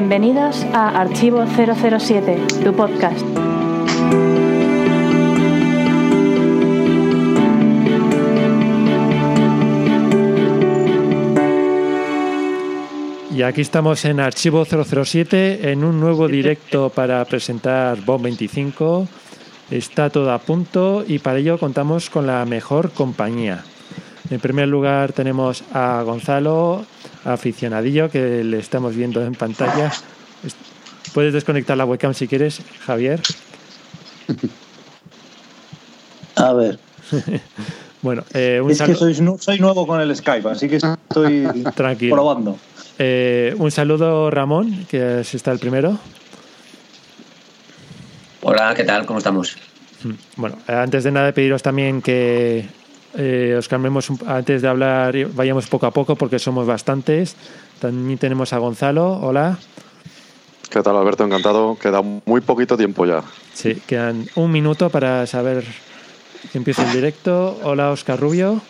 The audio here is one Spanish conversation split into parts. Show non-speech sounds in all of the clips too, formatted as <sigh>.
Bienvenidos a Archivo 007, tu podcast. Y aquí estamos en Archivo 007 en un nuevo directo para presentar Bomb 25. Está todo a punto y para ello contamos con la mejor compañía. En primer lugar tenemos a Gonzalo, aficionadillo, que le estamos viendo en pantalla. Puedes desconectar la webcam si quieres, Javier. <laughs> A ver. <laughs> bueno, eh, un es que soy, soy, nuevo con el Skype, así que estoy <laughs> Tranquilo. probando. Eh, un saludo, Ramón, que es está el primero. Hola, ¿qué tal? ¿Cómo estamos? Bueno, antes de nada pediros también que eh, os cambiemos antes de hablar, vayamos poco a poco porque somos bastantes. También tenemos a Gonzalo. Hola. ¿Qué tal, Alberto? Encantado. Queda muy poquito tiempo ya. Sí, quedan un minuto para saber que empieza el directo. Hola, Oscar Rubio.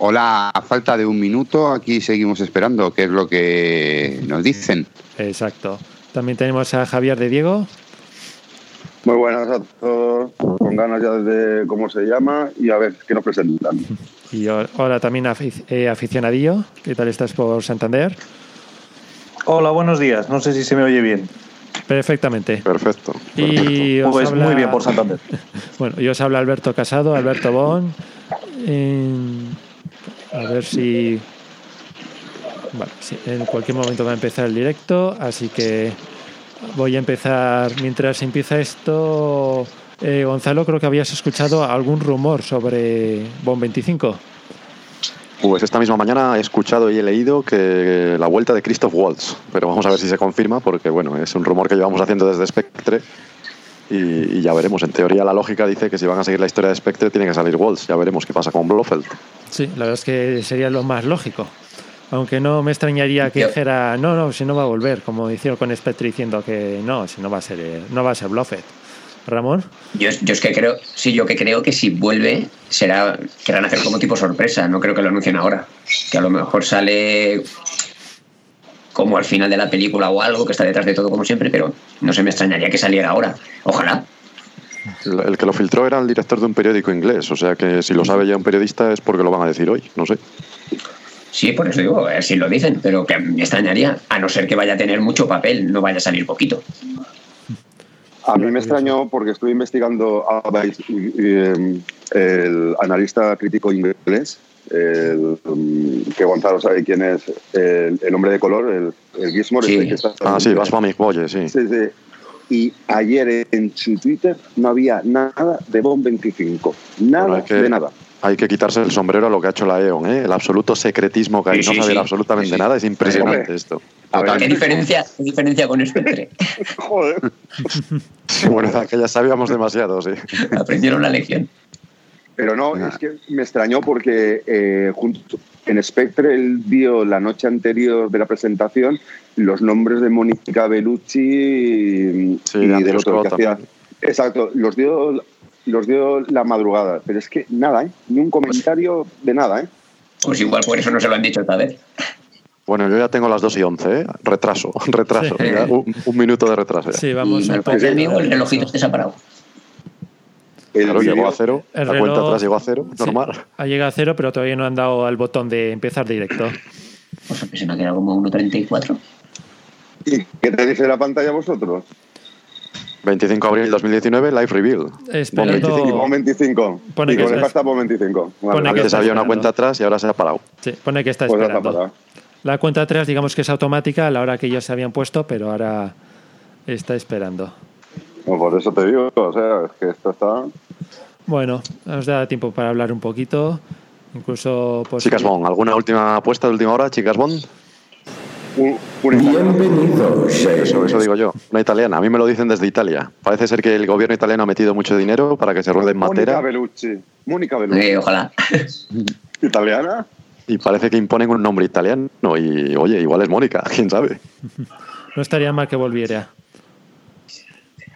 Hola, a falta de un minuto, aquí seguimos esperando, qué es lo que nos dicen. Exacto. También tenemos a Javier de Diego. Muy buenas a todos, con ganas ya de cómo se llama y a ver qué nos presentan. Y ahora también eh, aficionadillo, ¿qué tal estás por Santander? Hola, buenos días, no sé si se me oye bien. Perfectamente. Perfecto. Y pues muy bien por Santander. <laughs> bueno, y os habla Alberto Casado, Alberto Bon. A ver si... Vale, en cualquier momento va a empezar el directo, así que voy a empezar. Mientras empieza esto, eh, Gonzalo, creo que habías escuchado algún rumor sobre BOM 25. Pues esta misma mañana he escuchado y he leído que la vuelta de Christoph Waltz, pero vamos a ver si se confirma, porque bueno, es un rumor que llevamos haciendo desde Spectre y, ya veremos. En teoría la lógica dice que si van a seguir la historia de Spectre tiene que salir Waltz, ya veremos qué pasa con Blofeld. Sí, la verdad es que sería lo más lógico. Aunque no me extrañaría que dijera, no, no, si no va a volver, como hicieron con Spectre diciendo que no, si no va a ser, no va a ser Blofeld. Ramón. Yo, yo, es que creo, sí, yo que creo que si vuelve será querrán hacer como tipo sorpresa. No creo que lo anuncien ahora. Que a lo mejor sale como al final de la película o algo que está detrás de todo como siempre, pero no se me extrañaría que saliera ahora. Ojalá. El que lo filtró era el director de un periódico inglés, o sea que si lo sabe ya un periodista es porque lo van a decir hoy, no sé. Sí, por eso digo, a ver si lo dicen, pero que me extrañaría, a no ser que vaya a tener mucho papel, no vaya a salir poquito. A mí me extrañó porque estuve investigando a em, el analista crítico inglés, el, em, que Gonzalo sabe quién es, el, hombre de color, el, el Gizmore. Sí. que está ah, sí, Basmamic Boye, sí. Sí, sí y ayer en su Twitter no había nada de BOM 25. Nada de nada. Hay que quitarse el sombrero a lo que ha hecho la EON, ¿eh? el absoluto secretismo que hay, no saber absolutamente nada, es impresionante esto. ¿Qué diferencia, ¿Qué diferencia con Spectre? <laughs> Joder. bueno, que ya sabíamos demasiado, sí. <laughs> Aprendieron la lección. Pero no, es que me extrañó porque eh, junto, en Spectre él vio la noche anterior de la presentación los nombres de Mónica Bellucci y, sí, del otro que hacía. Exacto, los dio, los dio la madrugada, pero es que nada, ¿eh? ni un comentario de nada. ¿eh? Pues igual por eso no se lo han dicho esta vez. Bueno, yo ya tengo las 2 y 11, ¿eh? Retraso, <laughs> retraso. un, minuto de retraso. Sí, vamos. El relojito está separado. Claro, llegó a cero. la cuenta atrás llegó a cero, normal. ha llegado a cero, pero todavía no han dado al botón de empezar directo. Pues se me ha quedado como 1.34. ¿Y qué te dice la pantalla vosotros? 25 de abril 2019, Live Reveal. Esperando... 25. 25. Pone y que con está... hasta 25. Vale. Antes había una cuenta atrás y ahora se ha parado. Sí, pone que está pues esperando. La cuenta atrás, digamos que es automática a la hora que ellos se habían puesto, pero ahora está esperando. Pues por eso te digo, o sea, es que esto está... Bueno, nos da tiempo para hablar un poquito. Incluso. Pues, Chicas Bond, ¿alguna última apuesta de última hora, Chicas Bond? Bienvenidos. Eso, eso digo yo, una italiana. A mí me lo dicen desde Italia. Parece ser que el gobierno italiano ha metido mucho dinero para que se ruede en Matera. Mónica Bellucci. Mónica Bellucci. Eh, ojalá. <laughs> ¿Italiana? Y parece que imponen un nombre italiano. Y oye, igual es Mónica, <laughs> quién sabe. No estaría mal que volviera.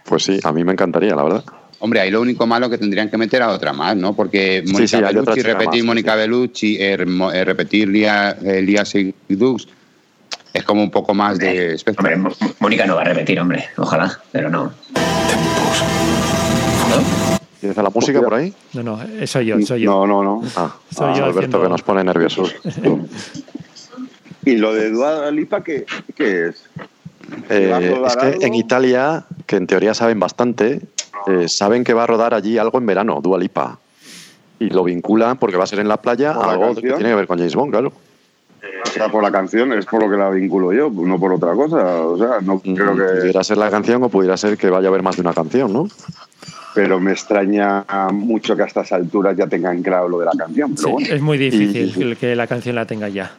Pues sí, a mí me encantaría, la verdad. Hombre, ahí lo único malo que tendrían que meter a otra más, ¿no? Porque Mónica sí, sí, Bellucci, repetir más, Mónica sí. Bellucci, eh, repetir Lía, eh, Lía Seydoux, es como un poco más de Spectre. Hombre, Mónica no va a repetir, hombre. Ojalá, pero no. ¿Tienes la música por ahí? No, no, eh, soy yo, soy yo. No, no, no. Ah, Soy ah, yo Alberto, haciendo- que nos pone nerviosos. <laughs> ¿Y lo de Dua Lipa qué, qué es? Eh, ¿Va a es que algo? en Italia, que en teoría saben bastante, eh, saben que va a rodar allí algo en verano, Dua Lipa. Y lo vinculan porque va a ser en la playa ¿Por la algo que tiene que ver con James Bond, claro. O sea, por la canción, es por lo que la vinculo yo, no por otra cosa. O sea, no creo que. Pudiera ser la canción o pudiera ser que vaya a haber más de una canción, ¿no? Pero me extraña mucho que a estas alturas ya tengan claro lo de la canción. Pero Sí, bueno. es muy difícil Y- que la canción la tenga ya.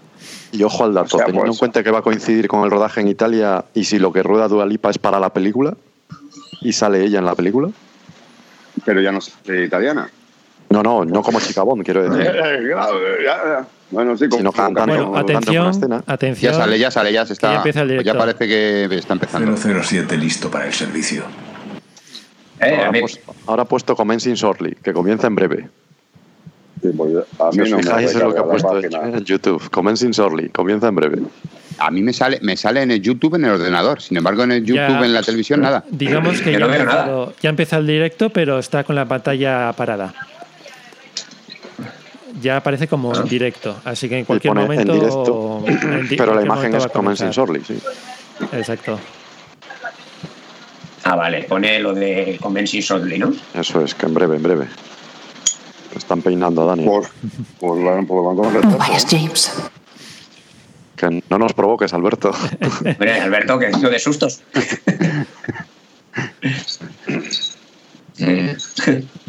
Y ojo al dato, O sea, teniendo pues- en cuenta que va a coincidir con el rodaje en Italia y si lo que rueda Dua Lipa es para la película y sale ella en la película. Pero ya no es italiana. No, no, no como chica Bond, quiero <laughs> decir. Ya. Bueno, sí, como, Sino como cantando. Bueno, atención, escena. atención. Ya sale, ya sale, ya se está. ya empieza el pues ya parece que está empezando. 007 listo para el servicio. Eh, Ahora, pues- ahora ha puesto Commencing Shortly, que comienza en breve. Sí, pues a Si mí os no me fijáis en lo que ha recarga la puesto página. en YouTube. Commencing Shortly, comienza en breve. A mí me sale, me sale en el YouTube en el ordenador. Sin embargo, en el YouTube, Ya- en la televisión, nada. Digamos que ya, no empezado, ya ha empezado el directo, pero está con la pantalla parada. Ya aparece como en directo, así que en cualquier pone momento. en directo, en di- <clears throat> pero la imagen es comenzar. Shortly, sí. Exacto. Ah, vale, pone lo de Convention Shortly, ¿no? Eso es, que en breve, en breve. Están peinando a Dani. Pues, pues, la- retraso. Vayas, James. Que no nos provoques, Alberto. <laughs> Hombre, Alberto, que no de sustos. <laughs> <laughs>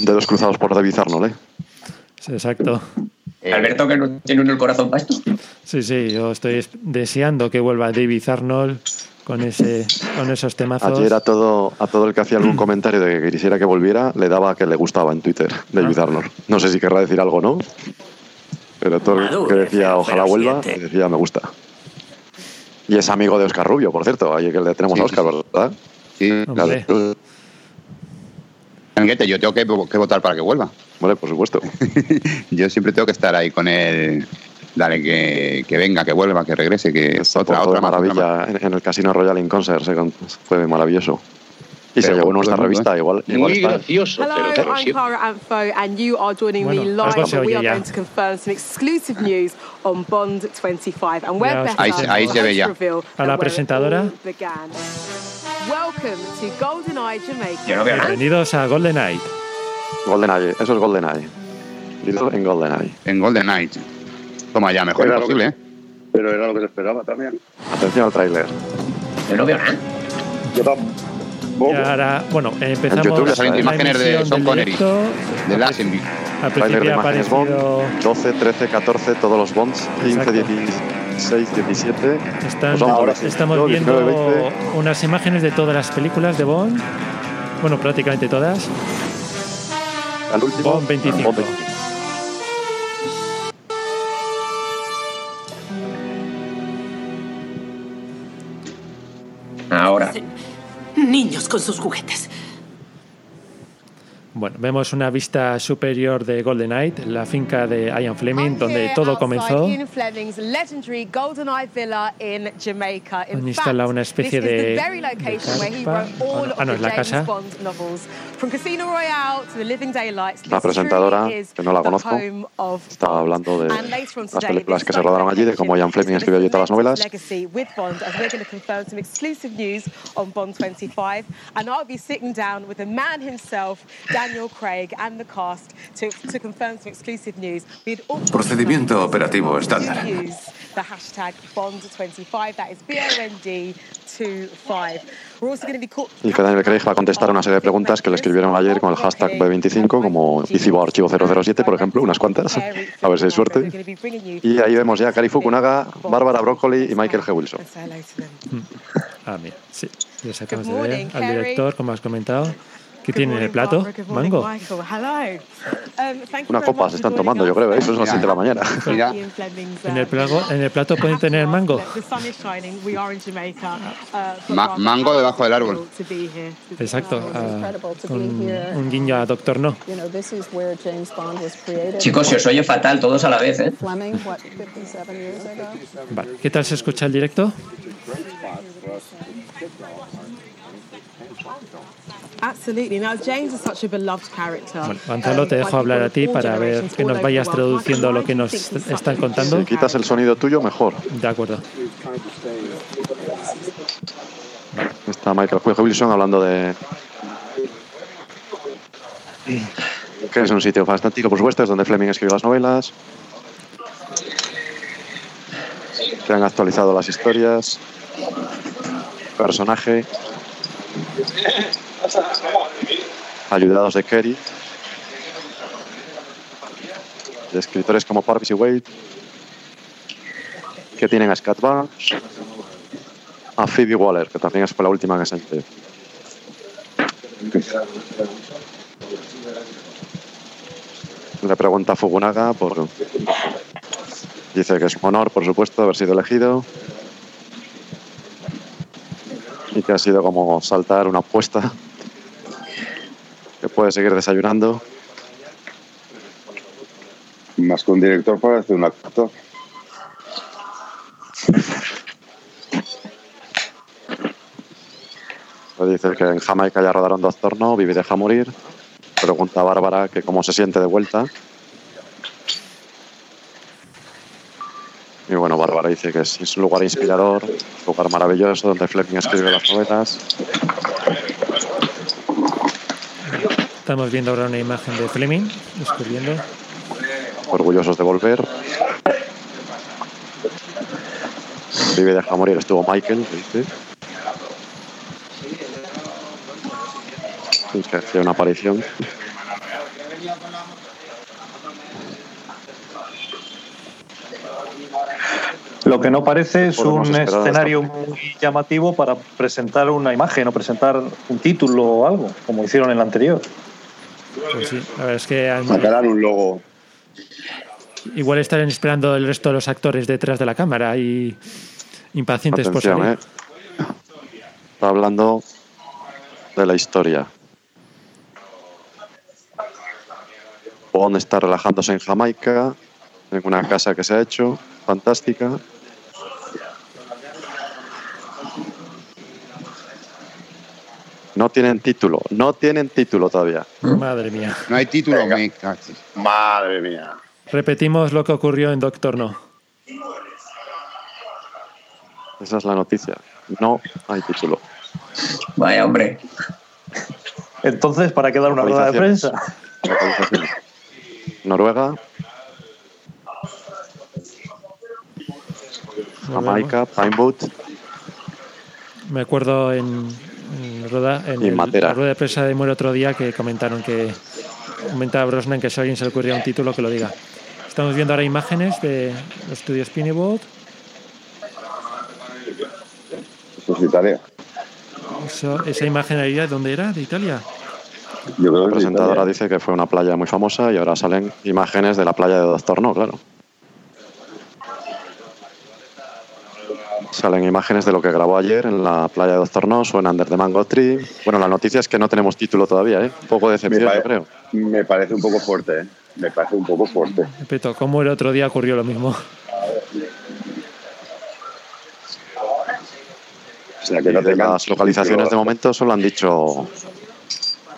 Eh, Dedos cruzados por David Arnold, ¿eh? Sí, exacto. Alberto, que no tiene uno el corazón para esto. Sí, sí, yo estoy es- deseando que vuelva David Arnold con ese con esos temazos. Ayer a todo, a todo el que hacía algún comentario de que quisiera que volviera, le daba que le gustaba en Twitter, David Ah. Arnold. No sé si querrá decir algo o no, pero todo el que decía ojalá vuelva, le decía me gusta. Y es amigo de Oscar Rubio, por cierto, ahí que le tenemos Sí, a Oscar. ¿verdad? Sí. Hombre. Claro. Anguete, yo tengo que, que votar para que vuelva. Vale, por supuesto. <laughs> Yo siempre tengo que estar ahí con él. Dale, que, que venga, que vuelva, que regrese, que Esa otra, otra más, otra maravilla en, en el Casino Royal in Concert se con- fue maravilloso. Y se Pero llevó nuestra revista, igual, igual Muy gracioso, Hello, I'm 007. Cara Anfo, and you are joining Bueno, me live. and we are ya. going to confirm some exclusive news on Bond 25, and where better Ahí se- ahí se to ve ya. A la presentadora. Welcome to GoldenEye Jamaica. Yo no veo nada. Bienvenidos a Golden Night. GoldenEye, eso es GoldenEye. Dilo en GoldenEye. En Golden Knight. Toma ya, mejor Era imposible, que- ¿eh? Pero era lo que se esperaba también. Atención al tráiler. Yo no veo nada. Yo tampoco. Y ahora, bueno, empezamos YouTube ya salen imágenes de Sean Connery. De Lazenby. Al de principio ha imágenes aparecido... Bond, 12, 13, 14, todos los Bonds, 15, Exacto. 16, 17. Están- Pues ahora estamos 19, viendo 20. unas imágenes de todas las películas de Bond. Bueno, prácticamente todas. Al último, Bond 25. Bond 25. Ahora. Niños con sus juguetes. Bueno, vemos una vista superior de Golden Night, la finca de Ian Fleming, donde todo comenzó. Han instalado fact, una especie de- Ah, no, ah, no, es la casa. Bond novels, from Casino Royale to The Living Daylights. La presentadora, que no la the conozco, Estaba Bond. hablando de las películas que se rodaron allí, de cómo Ian Fleming escribió allí todas las novelas. Legacy with Bond, as we're going to confirm some exclusive news on Bond 25. And I'll be sitting down with the man himself, Daniel Craig, and the cast to, to confirm some exclusive news. We'd also Procedimiento operativo estándar. use the hashtag Bond25. That is B-O-N-D 25. We're also going to be call- Y que Daniel Craig va a contestar una serie de preguntas que le escribieron ayer con el hashtag B25, como Icibo Archivo 007, por ejemplo, unas cuantas. A ver si hay suerte. Y ahí vemos ya a Cari Fukunaga, Bárbara Broccoli y Michael G. Wilson. Them. Ah, mira, sí, ya sacamos Good de ver morning, al director, como has comentado, ¿Qué tiene en el plato? ¿Mango? Una copa se están tomando, yo creo, ¿eh? eso es las 7 de la mañana. <laughs> Mira. En el, plato, en el plato pueden tener mango. Ma- mango debajo del árbol. Exacto. ah, con un guiño a Doctor No. Chicos, se os oye fatal todos a la vez, ¿eh? Vale. ¿Qué tal se escucha el directo? Absolutely. Now, James is such a beloved character. Bueno, Gonzalo, te dejo hablar a ti para ver que nos vayas traduciendo lo que nos están contando. Si quitas el sonido tuyo, mejor. De acuerdo. Está Michael. Wilson hablando de. que es un sitio fantástico, por supuesto, es donde Fleming escribió las novelas. Que han actualizado las historias. Personaje. Ayudados de Kerry. De escritores como Parvis y Wade. Que tienen a Scott Barnes. A Phoebe Waller, que también fue la última que se enteró. Le pregunta a Fukunaga por. Dice que es un honor, por supuesto, haber sido elegido. Y que ha sido como saltar una apuesta. Que puede seguir desayunando. Más que un director parece un actor. Le dice que en Jamaica ya rodaron Doctor No, Vive y deja morir. Pregunta a Bárbara que cómo se siente de vuelta. Y bueno, Bárbara dice que es, es un lugar inspirador, un lugar maravilloso donde Fleming escribe las novelas. Estamos viendo ahora una imagen de Fleming escribiendo. orgullosos de volver. Vive deja morir estuvo Michael, dice. Sí, que hacía una aparición. Lo que no parece es un escenario muy llamativo para presentar una imagen o presentar un título o algo, como hicieron en el anterior. Pues sí, la verdad es que han- Sacarán un logo. igual estarán esperando el resto de los actores detrás de la cámara y impacientes por salir. ¿eh? Está hablando de la historia. Bond está relajándose en Jamaica, en una casa que se ha hecho, fantástica. No tienen título, no tienen título todavía. Madre mía. No hay título, me cachis. Madre mía. Repetimos lo que ocurrió en Doctor No. Esa es la noticia. No hay título. Vaya, hombre. Entonces, ¿para qué dar una rueda de prensa? Noruega, Jamaica, Pinewood, Me acuerdo en, en, Roda- en el- la rueda de prensa de Muere otro día que comentaron que comentaba Brosnan que si a alguien se le ocurría un título que lo diga. Estamos viendo ahora imágenes de los estudios Pinewood. Eso es Italia. Eso- esa imagen ahí, ¿de ¿dónde era? ¿De Italia? Yo creo La que es presentadora Italia. dice que fue una playa muy famosa y ahora salen imágenes de la playa de Doctor No, claro. Salen imágenes de lo que grabó ayer en la playa de Doctor No, suena Under the Mango Tree. Bueno, la noticia es que no tenemos título todavía, ¿eh? Un poco de decepción, yo creo. me parece un poco fuerte, ¿eh? Me parece un poco fuerte. Repito, como el otro día ocurrió lo mismo. O sea, que no tengan las localizaciones de momento solo han dicho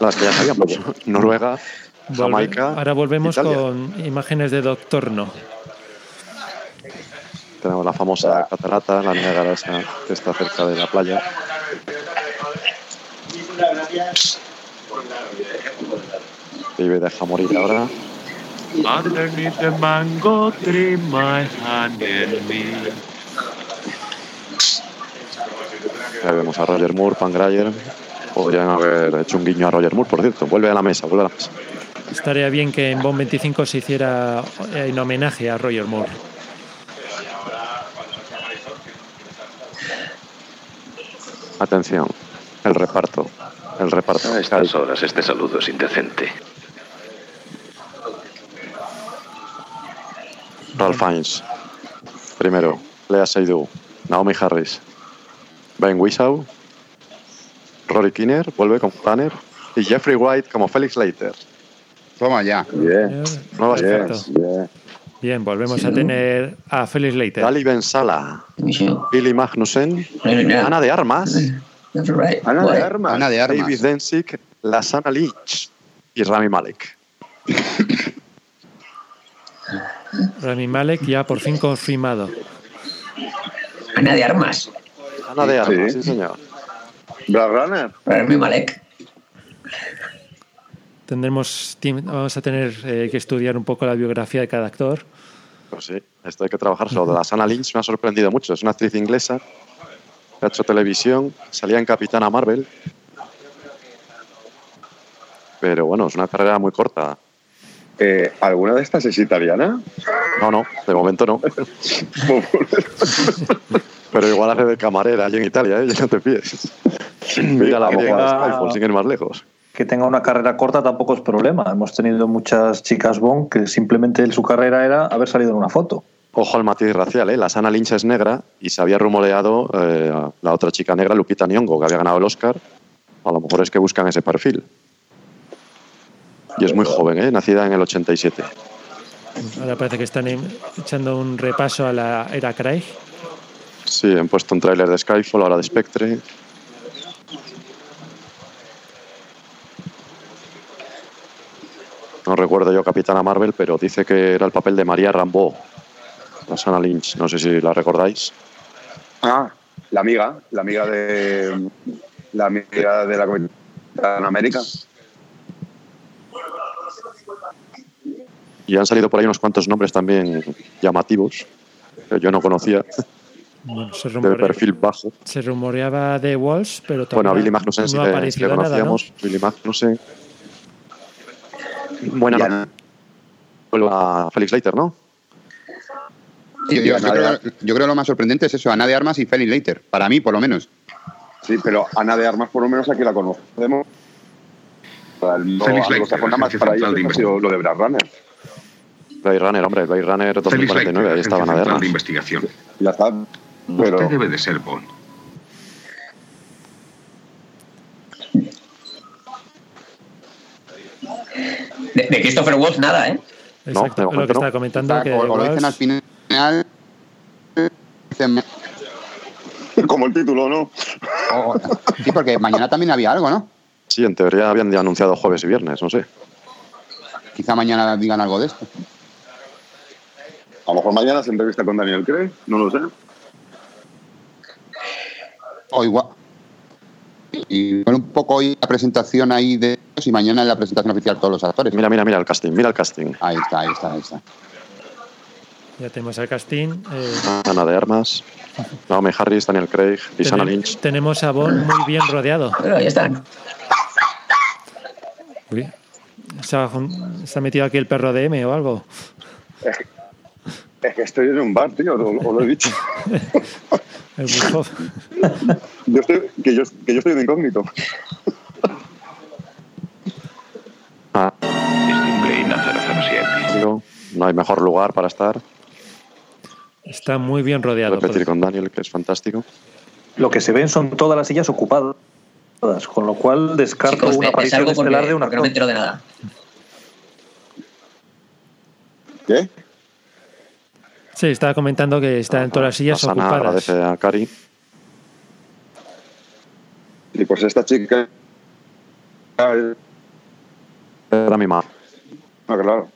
las que ya sabíamos. Noruega, Volve- Jamaica. ahora volvemos Italia. con imágenes de Doctor No. Tenemos la famosa catarata, la Niágara esa que está cerca de la playa. Vive deja morir ahora. Underneath the mango tree, my hand in me. Ahí vemos a Roger Moore, Pan Grayer. Podrían haber hecho un guiño a Roger Moore, por cierto. Vuelve a la mesa, vuelve a la mesa. Estaría bien que en Bond 25 se hiciera en homenaje a Roger Moore. Atención, el reparto. el reparto. A estas horas este saludo es indecente. Ralph Fiennes. Primero, Lea Seydoux, Naomi Harris, Ben Whishaw, Rory Kinner, vuelve con Tanner, y Jeffrey White como Felix Leiter. Toma ya. Bien. Nuevas Bien, caras. Bien. Volvemos a tener a Felix Leiter. Dali Ben Sala, Billy Magnussen. Ana de Armas, right. Ana What? de Armas. Ana de armas. David Densik, Lasana Lynch y Rami Malek. <laughs> Rami Malek ya por fin confirmado. Ana de armas. Ana de Armas, Sí. sí, señor. Brad Runner. Rami Malek. Tendremos, vamos a tener eh, que estudiar un poco la biografía de cada actor. Pues sí, esto hay que trabajar. Lo de Lasana Lynch me ha sorprendido mucho. Es una actriz inglesa que ha hecho televisión, salía en Capitana Marvel. Pero bueno, es una carrera muy corta. Eh, ¿Alguna de estas es italiana? No, no, de momento no. Pero igual hace de camarera allí en Italia, ¿eh? Ya no te fíes. Mira la griega de Skyfall, sin ir más lejos. Que tenga una carrera corta tampoco es problema. Hemos tenido muchas chicas Bond que simplemente su carrera era haber salido en una foto. Ojo al matiz racial, ¿eh? La Sana Lynch es negra y se había rumoreado eh, la otra chica negra, Lupita Nyong'o, que había ganado el Oscar. A lo mejor es que buscan ese perfil. Y es muy joven, ¿eh? Nacida en el 87. Ahora parece que están echando un repaso a la era Craig. Sí, han puesto un tráiler de Skyfall, ahora de Spectre. No recuerdo yo Capitana Marvel, pero dice que era el papel de María Rambeau, la Sana Lynch. No sé si la recordáis. Ah, la amiga, la amiga de la amiga de la Capitana América. Y han salido por ahí unos cuantos nombres también llamativos, que yo no conocía, Bueno, se, de rumore- perfil bajo. se rumoreaba de Walsh, pero Bueno, a Billy Magnussen sí no ha que, sí que aparecido nada, ¿no? conocíamos. Billy Magnussen. Buena. Vuelve a Felix Leiter, ¿no? Yo, yo- yo Ana creo, yo creo lo más sorprendente es eso, Ana de Armas y Felix Leiter. Para mí, por lo menos. Sí, pero Ana de Armas por lo menos aquí la conocemos. Para el mundo Félix Leiter, anglosajona más para ellos ha sido lo de Brad Runner. Blade Runner, hombre, Blade Runner Félix 2049, Leiter, ahí Agencia estaban a Central de ver. Investigación. Ya está. Pero Usted debe de ser Bond. De, de Christopher Waltz, nada, ¿eh? Exacto, de lo que no. estaba comentando. Está- que o, o lo dicen al Walsh- final. dicen- <laughs> como el título, ¿no? sí, porque mañana también había algo, ¿no? Sí, en teoría habían anunciado jueves y viernes, no sé. Quizá mañana digan algo de esto. A lo mejor mañana se entrevista con Daniel Craig, no lo sé. O igual. Y con un poco hoy la presentación ahí de ellos y mañana la presentación oficial de todos los actores. Mira, mira, mira el casting, mira el casting. Ahí está, ahí está, ahí está. Ya tenemos al casting. eh, Ana de Armas, Naomi Harris, Daniel Craig y Sana tenem- Lynch. tenemos a Bond muy bien rodeado. Pero ya están. Uy, ¿Se ha, jun- se ha metido aquí el perro de M o algo? Es que estoy en un bar, tío, lo, os lo he dicho. <laughs> El bufo. Yo estoy, que, yo, que yo estoy de incógnito. Ah, Disciplina 007. digo, no hay mejor lugar para estar. Está muy bien rodeado. Repetir por- con Daniel, que es fantástico. Lo que se ven son todas las sillas ocupadas, con lo cual descarto Chicos, una aparición estelar de un porque no me entero de nada. ¿Qué? Sí, estaba comentando que están todas las sillas Sana ocupadas. agradece a Cari. Y pues esta chica. Ah, Era mi madre. claro.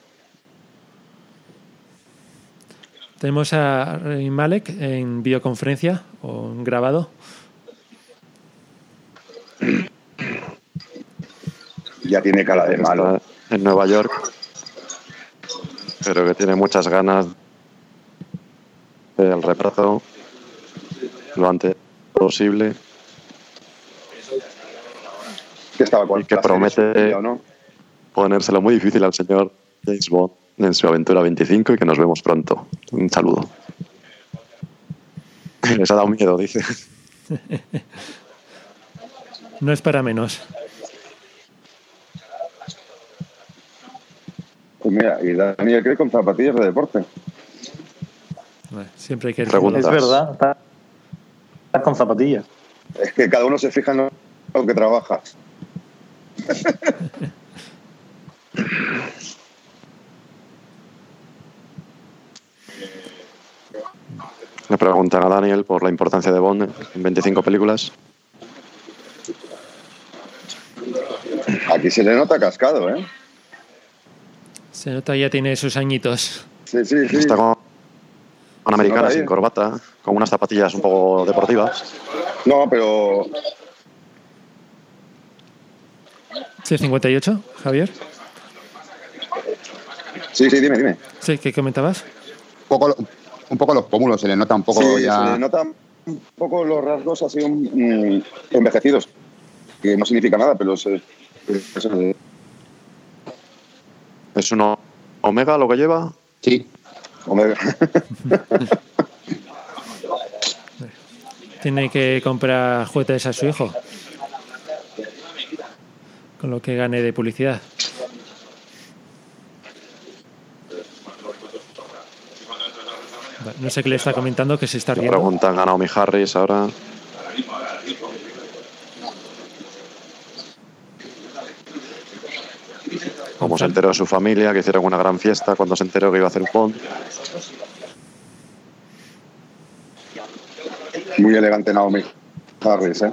Tenemos a Rami Malek en videoconferencia o en grabado. Ya tiene cara de malo. Está en Nueva York. Pero que tiene muchas ganas reemplazo lo antes posible. Que estaba con y que promete no? ponérselo muy difícil al señor James Bond en su aventura 25 y que nos vemos pronto. Un saludo. <laughs> Les ha dado miedo, dice. <laughs> no es para menos. Pues mira, y Daniel Craig con zapatillas de deporte. Siempre hay que Preguntas. Es verdad, está, está con zapatillas. Es que cada uno se fija en lo- que trabaja. <laughs> Le preguntan a Daniel por la importancia de Bond en 25 películas. Aquí se le nota cascado, ¿eh? Se nota ya tiene sus añitos. Sí, sí, sí. Está con americana nota sin corbata, con unas zapatillas un poco deportivas. No, pero C58, Javier. sí, sí, dime, dime. Sí, ¿qué comentabas? Un poco, lo- un poco los pómulos, se le nota un poco Sí, ya. se le notan un poco los rasgos así mm, envejecidos. Que no significa nada, pero se, se- ¿Es un Omega lo que lleva? Sí, hombre, <laughs> Tiene que comprar juguetes a su hijo. Con lo que gane de publicidad. No sé qué le está comentando, que se está riendo. preguntan a Naomi Harris ahora. Cómo se enteró de su familia, que hicieron una gran fiesta cuando se enteró que iba a hacer un Bond. muy elegante Naomi Harris, ¿eh?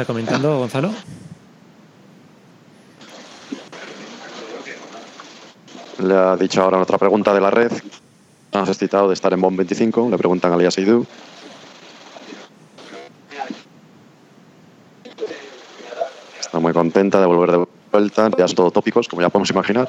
Está comentando Gonzalo? Le ha dicho ahora otra pregunta de la red. Has excitado de estar en Bond 25. Le preguntan a Lía Seydoux. Está muy contenta de volver de vuelta. Ya es todo tópicos, como ya podemos imaginar.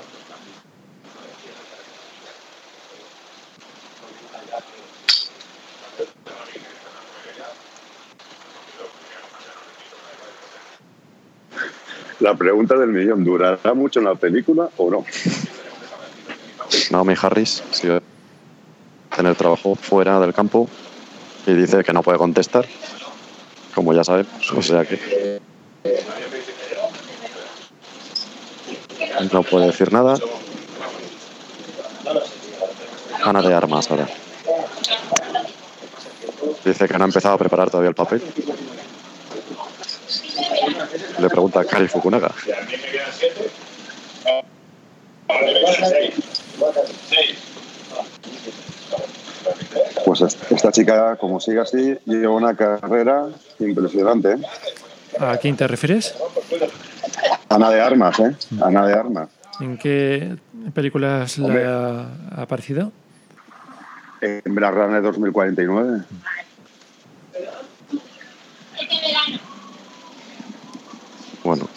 La pregunta del millón, ¿durará mucho en la película o no? Naomi Harris sigue tener trabajo fuera del campo y dice que no puede contestar, como ya sabemos. O sea que no puede decir nada. Ana de Armas ahora. Dice que no ha empezado a preparar todavía el papel. Le pregunta a Kari Fukunaga. Pues esta chica, como sigue así, lleva una carrera impresionante. ¿A quién te refieres? Ana de Armas, ¿eh? Ana de Armas. ¿En qué películas le Hombre. ha ha aparecido? En Blade Runner 2049.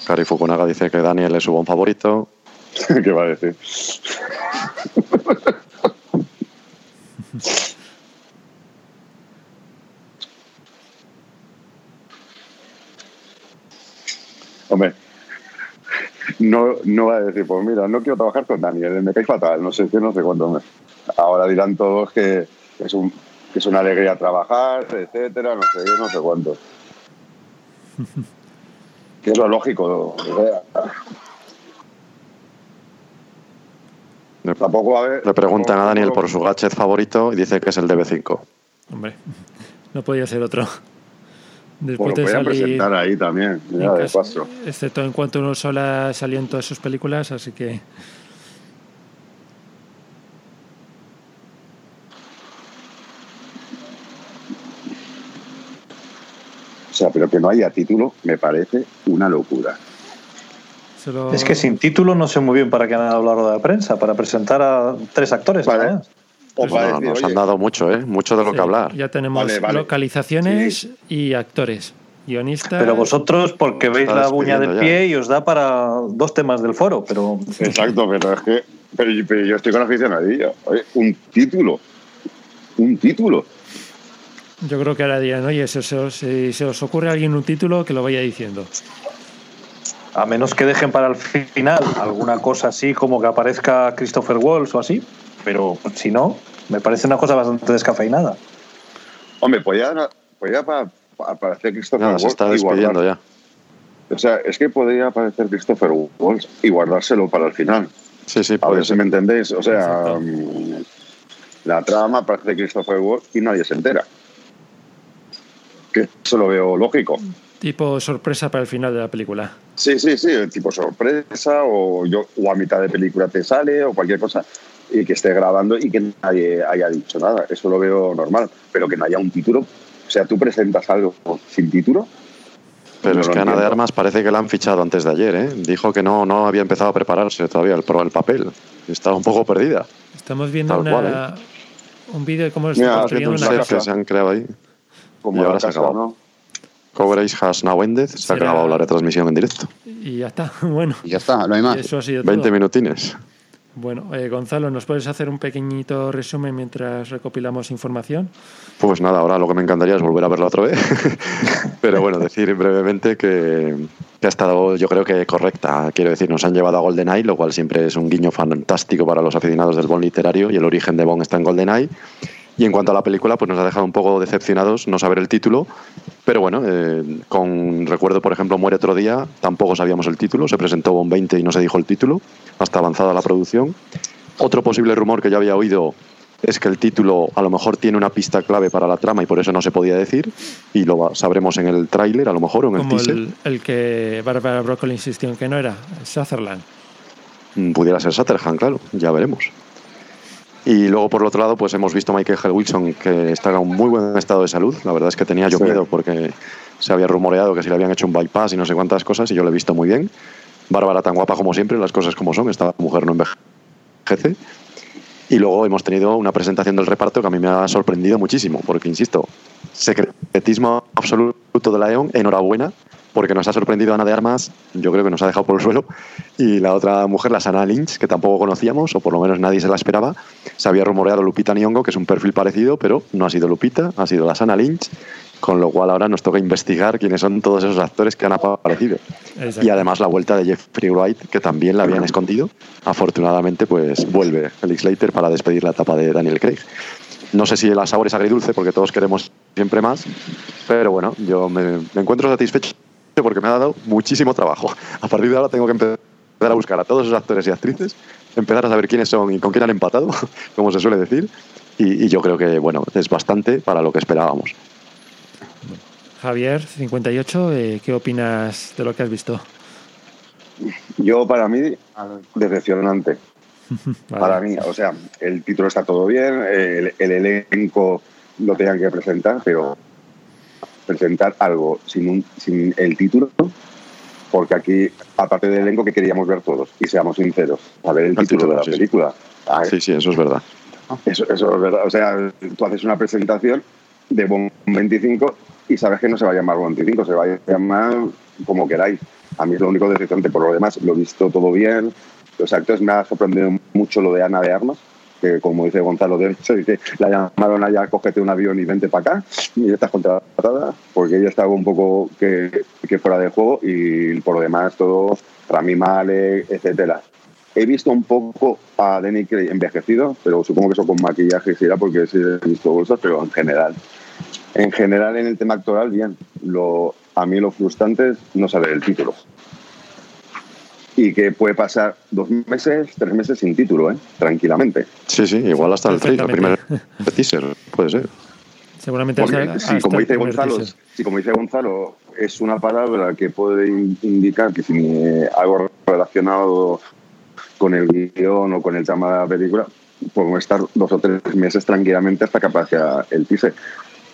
Kari Fukunaga dice que Daniel es su buen favorito. <laughs> ¿Qué va a decir? Hombre, no, no va a decir, pues mira, no quiero trabajar con Daniel, me cae fatal, no sé qué, no sé cuánto. me- Ahora dirán todos que es, un, que es una alegría trabajar, etcétera, no sé qué, no sé cuánto. <laughs> Que es lo lógico. o sea, Le, Tampoco a ver. le preguntan a Daniel por su gadget favorito y dice que es el DB5. Hombre, no podía ser otro. Pues Después lo de presentar ahí también, de paso. excepto en cuanto uno sola salió en todas sus películas, así que sea, pero que no haya título me parece una locura. Es que sin título no sé muy bien para qué han hablado de la prensa, para presentar a tres actores. Vale. O Pues no, decir, nos oye, han dado mucho, ¿eh? Mucho de lo sí, que hablar. ya tenemos Vale, vale. localizaciones y actores, guionistas. Pero vosotros, porque veis la uña del pie y os da para dos temas del foro, pero Exacto, pero es que. Pero, yo- pero yo estoy con aficionadilla. Oye, un título. Un título. Yo creo que ahora dirán, oye, si, se os- si se os ocurre a alguien un título, que lo vaya diciendo. A menos que dejen para el final alguna cosa así como que aparezca Christopher Walls o así. Pero si no, me parece una cosa bastante descafeinada. Hombre, podía, podía pa- pa- aparecer Christopher Nada, se Waltz está y despidiendo guardar- ya. O sea, es que podría aparecer Christopher Waltz y guardárselo para el final. Sí, sí, A ver si me entendéis. O sea, mm, la trama aparece Christopher Waltz y nadie se entera. Que eso lo veo lógico. Tipo sorpresa para el final de la película. Sí, sí, sí, tipo sorpresa o, yo, o a mitad de película te sale o cualquier cosa y que esté grabando y que nadie haya dicho nada. Eso lo veo normal, pero que no haya un título. O sea, tú presentas algo sin título. Pero No es que Ana de. Armas parece que la han fichado antes de ayer, ¿eh? Dijo que no, no había empezado a prepararse todavía el, pro- el papel. Estaba un poco perdida. Estamos viendo Tal una, cual, un vídeo de cómo se está construyendo un una set que casa. se han creado ahí. Como y ahora se ha casa, acabado. ¿no? Coverage has now ended. Se ha acabado la retransmisión en directo. Y ya está. <laughs> Bueno, Y ya está, no hay más. eso ha sido 20 todo. minutines. Bueno, eh, Gonzalo, ¿nos puedes hacer un pequeñito resumen mientras recopilamos información? Pues nada, ahora lo que me encantaría es volver a verla otra vez. <laughs> Pero bueno, decir brevemente que, que ha estado, yo creo que correcta. Quiero decir, nos han llevado a GoldenEye, lo cual siempre es un guiño fantástico para los aficionados del Bond literario y el origen de Bond está en GoldenEye. Y en cuanto a la película, pues nos ha dejado un poco decepcionados no saber el título. Pero bueno, eh, con recuerdo, por ejemplo, Muere otro día, tampoco sabíamos el título. Se presentó Bond 20 y no se dijo el título, hasta avanzada la producción. Otro posible rumor que yo había oído es que el título a lo mejor tiene una pista clave para la trama y por eso no se podía decir. Y lo sabremos en el tráiler, a lo mejor, o en el Como teaser. el, el que Barbara Broccoli insistió en que no era, Sutherland. Mm, Pudiera ser Sutherland, claro, ya veremos. Y luego, por el otro lado, pues hemos visto a Michael Wilson que está en un muy buen estado de salud. La verdad es que tenía yo Sí. miedo porque se había rumoreado que si le habían hecho un bypass y no sé cuántas cosas, y yo lo he visto muy bien. Bárbara tan guapa como siempre, las cosas como son, esta mujer no envejece. Y luego hemos tenido una presentación del reparto que a mí me ha sorprendido muchísimo, porque, insisto, secretismo absoluto de la EON, enhorabuena, porque nos ha sorprendido Ana de Armas, yo creo que nos ha dejado por el suelo, y la otra mujer, la Sana Lynch, que tampoco conocíamos, o por lo menos nadie se la esperaba, se había rumoreado Lupita Nyong'o, que es un perfil parecido, pero no ha sido Lupita, ha sido la Sana Lynch, con lo cual ahora nos toca investigar quiénes son todos esos actores que han aparecido. Exacto. Y además la vuelta de Jeffrey Wright, que también la habían escondido. Afortunadamente, pues vuelve Felix Leiter para despedir la etapa de Daniel Craig. No sé si el sabor es agridulce, porque todos queremos siempre más, pero bueno, yo me, me encuentro satisfecho porque me ha dado muchísimo trabajo. A partir de ahora tengo que empezar a buscar a todos esos actores y actrices, empezar a saber quiénes son y con quién han empatado, <laughs> como se suele decir, y, y yo creo que, bueno, es bastante para lo que esperábamos. Javier, 58, eh, ¿qué opinas de lo que has visto? Yo, para mí, decepcionante. <laughs> Vale. Para mí, o sea, el título está todo bien, el, el elenco lo tenían que presentar, pero presentar algo sin, un, sin el título, porque aquí, aparte del elenco, que queríamos ver todos, y seamos sinceros, a ver el, El título, título, de la sí, película. Ah, Sí, sí, eso es verdad. Eso, eso es verdad. O sea, tú haces una presentación de Bond 25 y sabes que no se va a llamar Bond 25, se va a llamar como queráis. A mí es lo único decepcionante. Por lo demás, lo he visto todo bien. Los actores me ha sorprendido mucho lo de Ana de Armas, que como dice Gonzalo de hecho, dice, la llamaron allá, cógete un avión y vente para acá, y ya estás contratada, porque ella estaba un poco que, que fuera de juego y por lo demás todo, Rami Malek, etcétera. He visto un poco a Danny Craig envejecido, pero supongo que eso con maquillaje será porque sí he visto bolsas, pero en general. En general, en el tema actoral, bien. Lo, a mí lo frustrante es no saber el título. Y que puede pasar dos meses, tres meses sin título, ¿eh? tranquilamente. Sí, sí, igual hasta el trailer, el primer teaser, puede ser. Seguramente Porque hasta- si, hasta como dice Gonzalo, teaser. si como dice Gonzalo, es una palabra que puede in- indicar que si eh, algo relacionado con el guion o con el tema de la película, podemos estar dos o tres meses tranquilamente hasta que aparezca el teaser.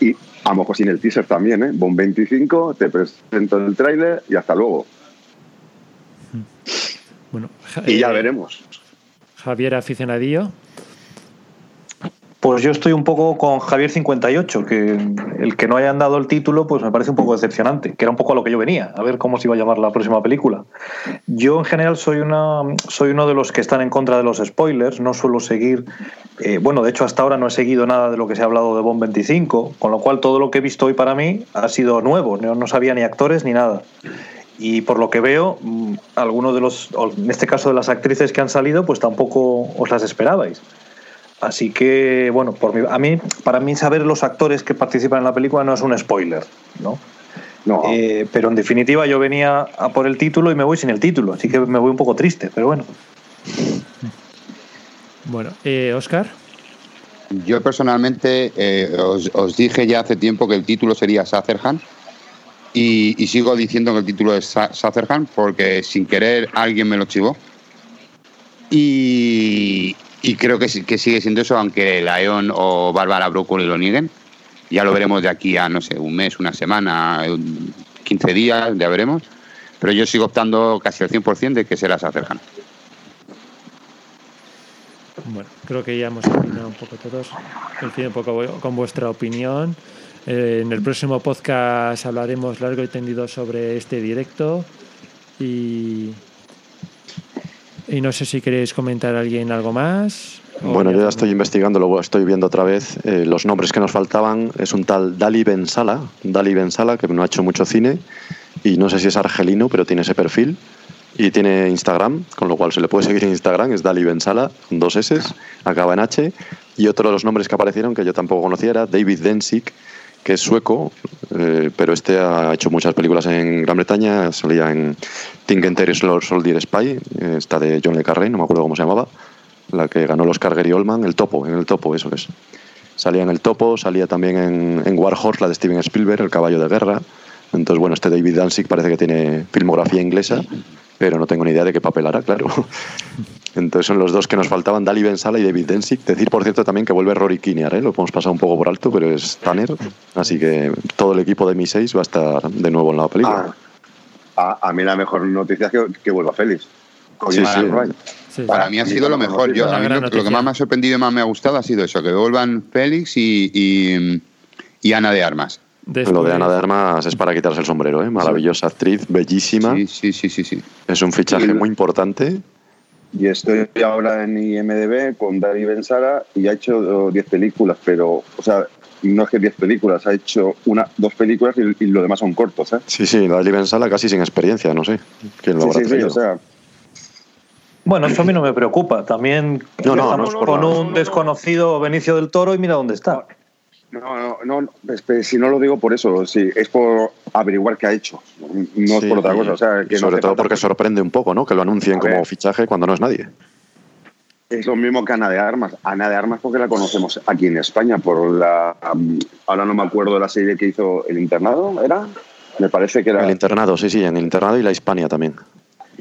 Y a lo mejor sin el teaser también, ¿eh? Bon 25, te presento el tráiler y hasta luego. Bueno, Y ya eh, veremos. Javier aficionadillo. Pues yo estoy un poco con Javier 58, que el que no hayan dado el título, pues me parece un poco decepcionante, que era un poco a lo que yo venía, a ver cómo se iba a llamar la próxima película. Yo en general soy una soy uno de los que están en contra de los spoilers, no suelo seguir, eh, bueno, de hecho hasta ahora no he seguido nada de lo que se ha hablado de Bond 25, con lo cual todo lo que he visto hoy para mí ha sido nuevo, no, no sabía ni actores ni nada. Y por lo que veo, mm, algunos de los, en este caso de las actrices que han salido, pues tampoco os las esperabais. Así que, bueno, por mi- a mí, para mí saber los actores que participan en la película no es un spoiler, ¿no? No. Eh, pero en definitiva yo venía a por el título y me voy sin el título, así que me voy un poco triste, pero bueno. Bueno, eh, Oscar. Yo personalmente eh, os, os dije ya hace tiempo que el título sería Sutherland y, sigo diciendo que el título es Sutherland porque sin querer alguien me lo chivó. Y, creo que, que sigue siendo eso, aunque Lion o Bárbara Broccoli lo nieguen. Ya lo veremos de aquí a, no sé, un mes, una semana, un- 15 días, ya veremos. Pero yo sigo optando casi al 100% de que será Sutherland. Bueno, creo que ya hemos opinado un poco todos. Coincido un poco con vuestra opinión. Eh, en el próximo podcast hablaremos largo y tendido sobre este directo. Y, y no sé si queréis comentar alguien algo más. Bueno, yo ya ya- estoy investigando, luego estoy viendo otra vez eh, los nombres que nos faltaban. Es un tal Dali Bensala, Dali Bensala, que no ha hecho mucho cine y no sé si es argelino, pero tiene ese perfil y tiene Instagram, con lo cual se le puede seguir en Instagram, es Dali Bensala, con dos S, acaba en H. Y otro de los nombres que aparecieron, que yo tampoco conocía, era David Densik, que es sueco, eh, pero este ha hecho muchas películas en Gran Bretaña, salía en Tinken Terrier Soldier Spy, eh, esta de John Le Carré, no me acuerdo cómo se llamaba, la que ganó el Oscar Gary Oldman, el topo, en el topo, eso es. Salía en el topo, salía también en, en War Horse, la de Steven Spielberg, El caballo de guerra. Entonces, bueno, este David Danzig parece que tiene filmografía inglesa, pero no tengo ni idea de qué papel hará, claro. <laughs> Entonces son los dos que nos faltaban, Dali Bensala y David Danzig. Decir, por cierto, también que vuelve Rory Kinnear, ¿eh? lo hemos pasado un poco por alto, pero es Tanner. Así que todo el equipo de Mi 6 va a estar de nuevo en la película. Ah, a, a mí la mejor noticia es que, que vuelva Félix. Sí, sí. Sí, Para mí ha sido lo mejor. Yo, a mí lo, lo que más me ha sorprendido y más me ha gustado ha sido eso, que vuelvan Félix y, y, y Ana de Armas. Después- Lo de Ana de Armas es para quitarse el sombrero, ¿eh? maravillosa actriz, bellísima. Sí, sí, sí, sí, sí. Es un fichaje muy importante. Y estoy ahora en IMDB con David Bensara y ha hecho oh, 10 películas, pero, o sea, no es que 10 películas, ha hecho una, dos películas y, y lo demás son cortos, ¿eh? Sí, sí, Dali Bensala casi sin experiencia, no sé. ¿Quién lo Sí, habrá sí, sí, o sea, Bueno, eso a mí no me preocupa. También No, no, estamos no es por con un desconocido Benicio del Toro y mira dónde está. No, no, no, no, es que si no lo digo por eso, sí, es por averiguar qué ha hecho, no es Sí, por otra cosa, o sea, que no sobre todo porque sorprende un poco, ¿no? Que lo anuncien como fichaje cuando no es nadie. Es lo mismo que Ana de Armas. Ana de Armas porque la conocemos aquí en España por la... um, ahora no me acuerdo de la serie que hizo El Internado, ¿era? Me parece que era... El internado, sí, sí, en el internado y la Hispania también.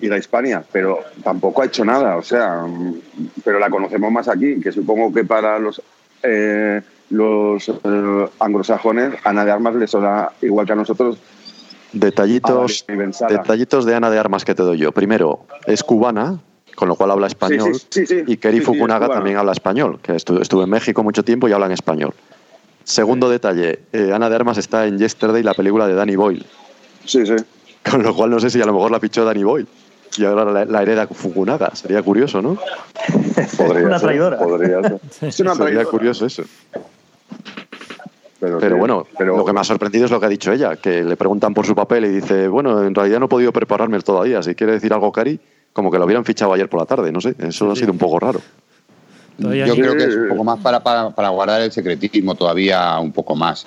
y la Hispania, pero tampoco ha hecho nada, o sea, mm, pero la conocemos más aquí, que supongo que para los eh, los eh, anglosajones Ana de Armas les suena igual que a nosotros. Detallitos, Ah, detallitos de Ana de Armas que te doy yo. Primero, es cubana, con lo cual habla español. Sí, sí, sí, sí. y Keri Sí, sí, es Fukunaga también habla español, que estu- estuvo en México mucho tiempo y habla en español. Segundo detalle, eh, Ana de Armas está en Yesterday, la película de Danny Boyle. Sí, sí. Con lo cual no sé si a lo mejor la fichó Danny Boyle. Y ahora la, la hereda Fukunaga. Sería curioso, ¿no? Podría <laughs> Una ser, traidora. podría ser. <laughs> Es una Sería traidora. curioso eso. Pero, bueno, pero- lo que me ha sorprendido es lo que ha dicho ella, que le preguntan por su papel y dice, bueno, en realidad no he podido prepararme todavía. Si quiere decir algo, Cari, como que lo hubieran fichado ayer por la tarde, no sé. Eso ha sido un poco raro. Todavía Yo creo que es un poco más para, para, para guardar el secretismo todavía un poco más.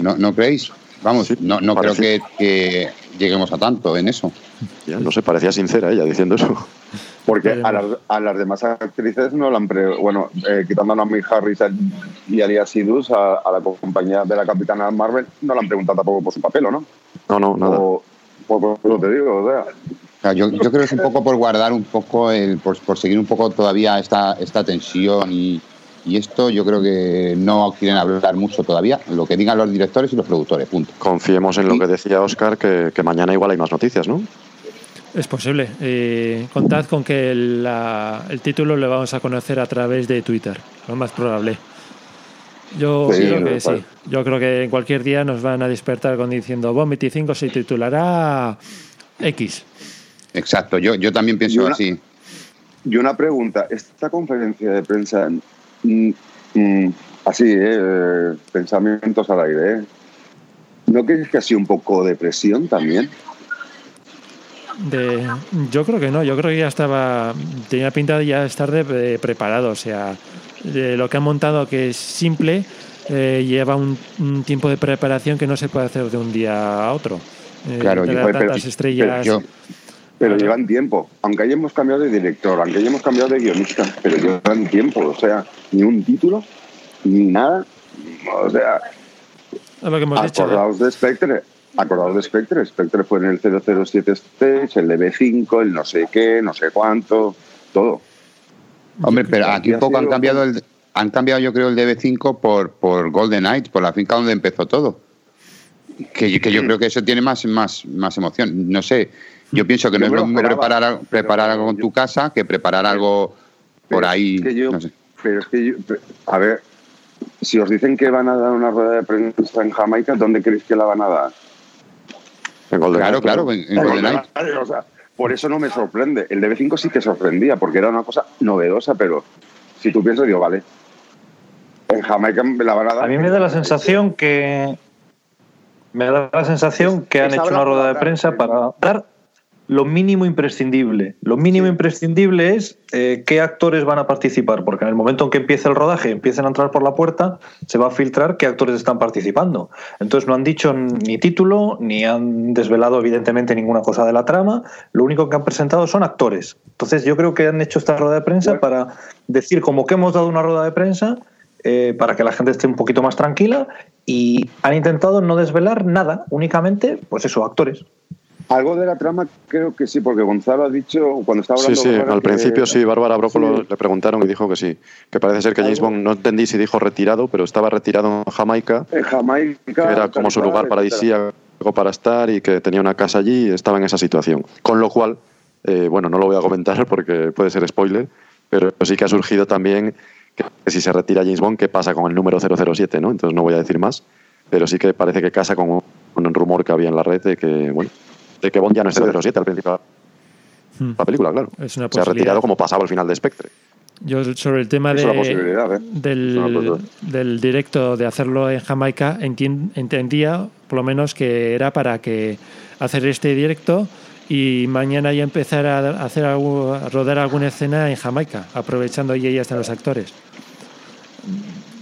¿No, ¿no creéis? Vamos, Sí, no, no creo que, que lleguemos a tanto en eso. Ya, no sé, parecía sincera ella diciendo eso. Porque a las, a las demás actrices no la han pre- bueno, eh, quitando a Naomi Harris y a Lia Sidus, a, a la compañía de la Capitana Marvel, no le han preguntado tampoco por su papel, ¿o no? No, no, nada. O, por, por lo que te digo, o sea, O sea, yo, yo creo que es un poco por guardar un poco, el, por, por seguir un poco todavía esta, esta tensión y, y esto, yo creo que no quieren hablar mucho todavía, lo que digan los directores y los productores, punto. Confiemos en lo que decía Oscar, que, que mañana igual hay más noticias, ¿no? Es posible. Eh, contad con que el, la- el título lo vamos a conocer a través de Twitter, lo más probable. Yo Sí, creo que sí. Yo creo que en cualquier día nos van a despertar con diciendo Bomb 25 se titulará X. Exacto, yo, yo también Y pienso una- así. Y una pregunta, esta conferencia de prensa, mm, mm, así, eh, pensamientos al aire, ¿eh? ¿no crees que ha sido un poco de presión también? de, yo creo que no, yo creo que ya estaba, tenía pinta de ya estar de- de preparado, o sea, de lo que han montado que es simple, eh, lleva un, un tiempo de preparación que no se puede hacer de un día a otro. Eh, Claro, yo- pero- tantas estrellas. pero yo- Pero llevan tiempo. Aunque hayamos cambiado de director, aunque hayamos cambiado de guionista, pero llevan tiempo. O sea, ni un título, ni nada. O sea, es lo que hemos dicho. ¿eh? acordaos de Spectre. Acordados de Spectre. Spectre fue en el 007 Stage, el DB5, el no sé qué, no sé cuánto, todo. Hombre, pero aquí un poco han cambiado el han cambiado yo creo el DB5 por, por Golden Knights, por la finca donde empezó todo. Que, que yo creo que eso tiene más, más, más emoción. No sé, yo pienso que no es lo mismo preparar, preparar algo en tu casa que preparar algo por ahí. es que yo- no sé. Pero es que yo, a ver, si os dicen que van a dar una rueda de prensa en Jamaica, ¿dónde creéis que la van a dar? En Golden Claro, claro, en, en En Golden Knight, o sea, por eso no me sorprende. El DB5 sí que sorprendía, porque era una cosa novedosa, pero si tú piensas, digo, vale. En Jamaica me la van a dar. A mí me da la sensación que. Me da la sensación que han hecho una rueda de prensa para dar lo mínimo imprescindible. Lo mínimo imprescindible es eh, qué actores van a participar, porque en el momento en que empiece el rodaje, empiecen a entrar por la puerta, se va a filtrar qué actores están participando. Entonces no han dicho ni título, ni han desvelado evidentemente ninguna cosa de la trama, lo único que han presentado son actores. Entonces yo creo que han hecho esta rueda de prensa para decir como que hemos dado una rueda de prensa eh, para que la gente esté un poquito más tranquila y han intentado no desvelar nada, únicamente, pues eso, actores. Algo de la trama creo que sí, porque Gonzalo ha dicho cuando estaba Sí, hablando. sí, Bárbara, al que- principio sí, Bárbara Brócolo Sí. le preguntaron y dijo que sí. Que parece ser que James Bond, no entendí si dijo retirado, pero estaba retirado en Jamaica, En Jamaica. que era como su lugar paradisíaco para estar y que tenía una casa allí y estaba en esa situación. Con lo cual, eh, bueno, no lo voy a comentar <laughs> porque puede ser spoiler, pero sí que ha surgido también que, si se retira James Bond, ¿qué pasa con el número 007? ¿no? Entonces no voy a decir más, pero sí que parece que casa con un, un rumor que había en la red de que, bueno, de que Bond ya no es 007 al principio de Hmm. la película, claro. Es una Se ha retirado como pasaba al final de Spectre. Yo sobre el tema de, posibilidad, ¿eh? Del, del directo de hacerlo en Jamaica, entien- entendía por lo menos que era para que hacer este directo y mañana ya empezar a hacer algo- a rodar alguna escena en Jamaica, aprovechando y ya están los actores.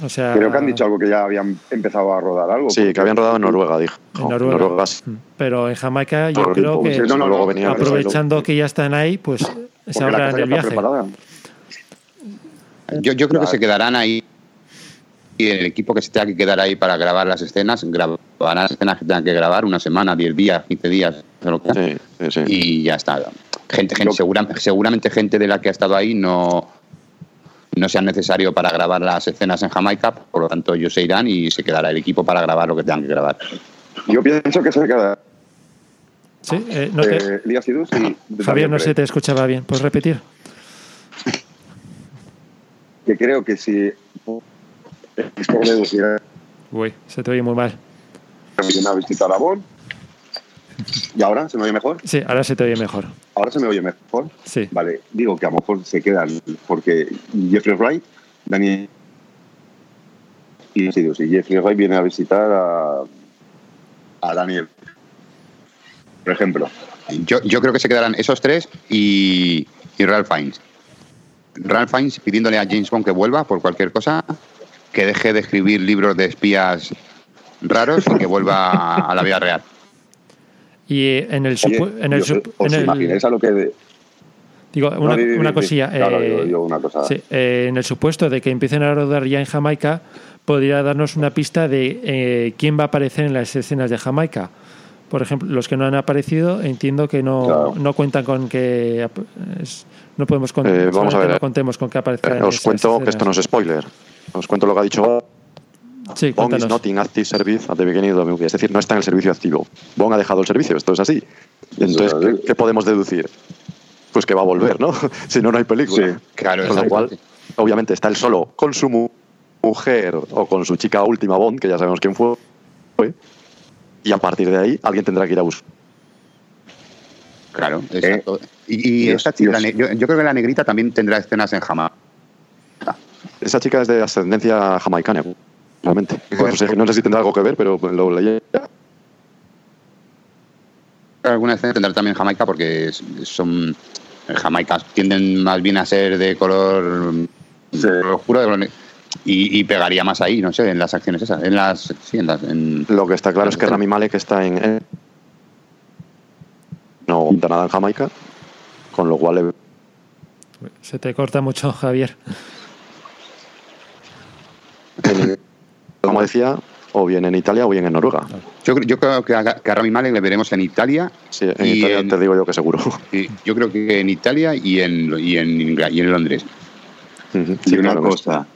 O sea, Creo que han dicho algo que ya habían empezado a rodar algo. Sí, que habían rodado en Noruega, dijo. en Noruega. sí. Pero en Jamaica yo Por- creo que si no, no, luego venía aprovechando que ya están ahí, pues se porque la ahorran casa ya el está viaje. preparada. Yo, yo creo que se quedarán ahí y el equipo que se tenga que quedar ahí para grabar las escenas, grabarán las escenas que tengan que grabar una semana, 10 días, 15 días, lo que sea, Sí, sí, sí. y ya está. Gente, gente segura- seguramente gente de la que ha estado ahí no, no sea necesario para grabar las escenas en Jamaica, por lo tanto ellos se irán y se quedará el equipo para grabar lo que tengan que grabar. Yo pienso que se queda. Sí, eh, no te- eh, y Javier, no Daniel se te escuchaba bien. ¿Puedes repetir? <laughs> Que creo que si. Uy, se te oye muy mal. Viene a visitar a Bond. ¿Y ahora se me oye mejor? Sí, ahora se te oye mejor. ¿Ahora se me oye mejor? Sí. Vale, digo que a lo mejor se quedan porque Jeffrey Wright, Daniel y Idus, y Jeffrey Wright viene a visitar a, a Daniel. Por ejemplo. Yo, yo creo que se quedarán esos tres y, y Ralph Fiennes. Ralph Fiennes pidiéndole a James Bond que vuelva por cualquier cosa, que deje de escribir libros de espías raros y que vuelva a la vida real. Y eh, en el, Oye, en el, yo- sup- ¿Os en el- imagináis a lo que... de- digo, No, una, di, di, una di, cosilla. di. Claro, eh, yo una cosa. sí, eh, en el supuesto de que empiecen a rodar ya en Jamaica, podría darnos una pista de eh, quién va a aparecer en las escenas de Jamaica. Por ejemplo, los que no han aparecido, entiendo que no, Claro. no cuentan con que. es- no podemos con- Eh, vamos a ver, no eh. contemos con que aparezcan. Eh, en os cuento que esto no escenas. es spoiler. Os cuento lo que ha dicho Sí, Bond is not in active service at the beginning of the movie. Es decir, no está en el servicio activo. Bond ha dejado el servicio, esto es así. Entonces, ¿qué, qué podemos deducir? Pues que va a volver, ¿no? <laughs> si no, no hay película. Sí, claro, Con lo cual, obviamente, está él solo con su mu- mujer o con su chica última Bond, que ya sabemos quién fue. Y a partir de ahí, alguien tendrá que ir a buscar. Claro, exacto. y y Dios, esta chica, yo, yo creo que la negrita también tendrá escenas en Jamaica. Esa chica es de ascendencia jamaicana, realmente. No sé, no sé si tendrá algo que ver, pero lo leí. alguna escena tendrá también Jamaica porque son Jamaica tienden más bien a ser de color, color oscuro de color ne- y, y pegaría más ahí, no sé, en las acciones esas, en las, sí, en las, en- Lo que está claro es que Rami Malek está en. no cuenta nada en Jamaica, con lo cual eh, Se te corta mucho, Javier. Como decía, o bien en Italia o bien en Noruega. yo, creo- yo creo que a, que a Rami Malek le veremos en Italia. Sí, en y Italia te digo yo que seguro. <laughs> yo creo que en Italia y en, y en, y en Londres. Y sí, una claro, cosa.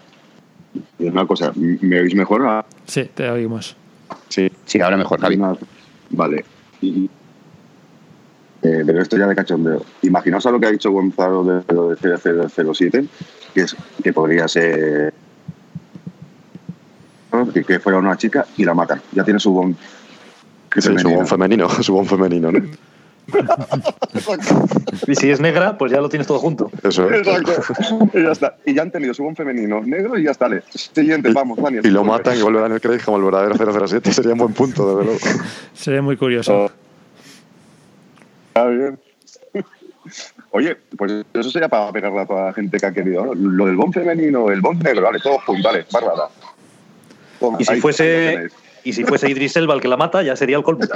Y una cosa. ¿Me oís mejor? Ah, Sí, te oímos. Sí, Sí, ahora mejor, Javi. Vale. Y- eh, pero esto ya de cachondeo. Imaginaos a lo que ha dicho Gonzalo de lo de 0007, que, es, que podría ser ¿no? que, que fuera una chica y la matan. Ya tiene su bon. sí, su femenino. bon femenino, <laughs> su bon femenino, ¿no? <laughs> Y si es negra, pues ya lo tienes todo junto. Eso es. Exacto. y ya está. Y ya han tenido su bon femenino negro y ya está. Siguiente, vamos, Daniel. Y lo matan y vuelve Daniel Craig como el verdadero 007. Sería un buen punto, desde luego. <laughs> Sería muy curioso. Está bien. Oye, pues eso sería para pegarle a toda la gente que ha querido. ¿no? Lo del bon femenino, el bon negro, vale, todos juntos, vale, bárbara. Y si fuese y si fuese Idris Elba el que la mata, ya sería el colmo. <laughs>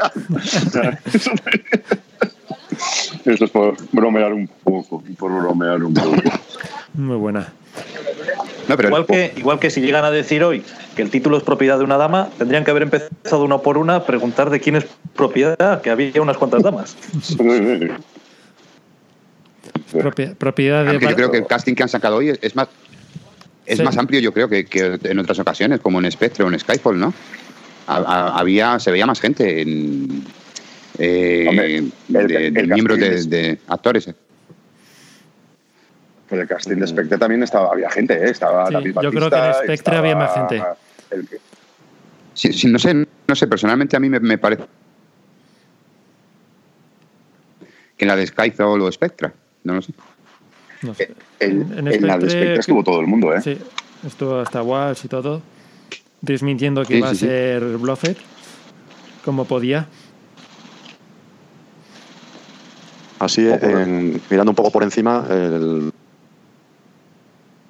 Esto es por bromear un poco, por bromear un poco. Muy buena. No, pero Igual que, igual que si llegan a decir hoy que el título es propiedad de una dama, tendrían que haber empezado una por una a preguntar de quién es propiedad, que había unas cuantas damas. <laughs> Propiedad de. Aunque yo creo que el casting que han sacado hoy es más es Sí. más amplio, yo creo, que, que en otras ocasiones, como en Spectre o en Skyfall, ¿no? Ha- ha- había, se veía más gente en, eh, Hombre, el- de, el de casting miembros de, es- de actores. Pues el casting de Spectre también estaba, había gente, ¿eh? Estaba Sí, David yo creo que en Spectre estaba había más gente. el que- Sí, sí, no sé, no sé, personalmente a mí me, me parece que en la de Skyfall o Spectra, no lo sé. No sé. el- En en la de Spectre- Spectre estuvo todo el mundo, ¿eh? Sí, estuvo hasta Walsh y todo. Desmintiendo que Sí, iba sí, a sí. ser Bluffet. Como podía. Así, en- mirando un poco por encima, el-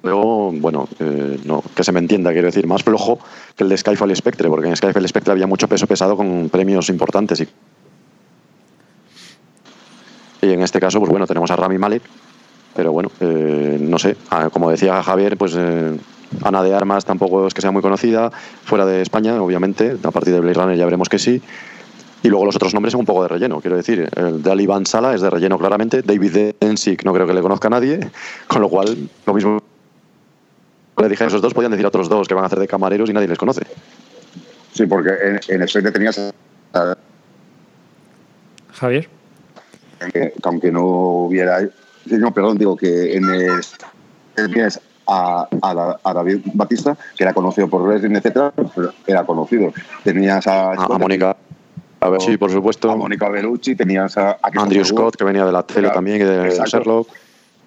luego, bueno, eh, no, que se me entienda, quiero decir, más flojo que el de Skyfall y Spectre, porque en Skyfall y Spectre había mucho peso pesado con premios importantes. Y, y en este caso, pues bueno, tenemos a Rami Malek, pero bueno, eh, no sé, ah, como decía Javier, pues eh, Ana de Armas tampoco es que sea muy conocida, fuera de España, obviamente, a partir de Blade Runner ya veremos que sí. Y luego los otros nombres son un poco de relleno, quiero decir. El de Ali Van Sala es de relleno claramente. David Densick no creo que le conozca a nadie. <laughs> Con lo cual, lo mismo le dije a esos dos, podían decir a otros dos que van a hacer de camareros y nadie les conoce. Sí, porque en, en Spectre tenías a- Javier. que aunque no hubiera. No, perdón, digo que en el. Tienes a, a, la- a David Batista, que era conocido por Wrestling, etcétera, pero era conocido. Tenías a. A, a Mónica. A ver, sí, por supuesto. A Mónica Bellucci, tenías a. a Andrew Scott, que venía de la tele también y de exacto. Sherlock.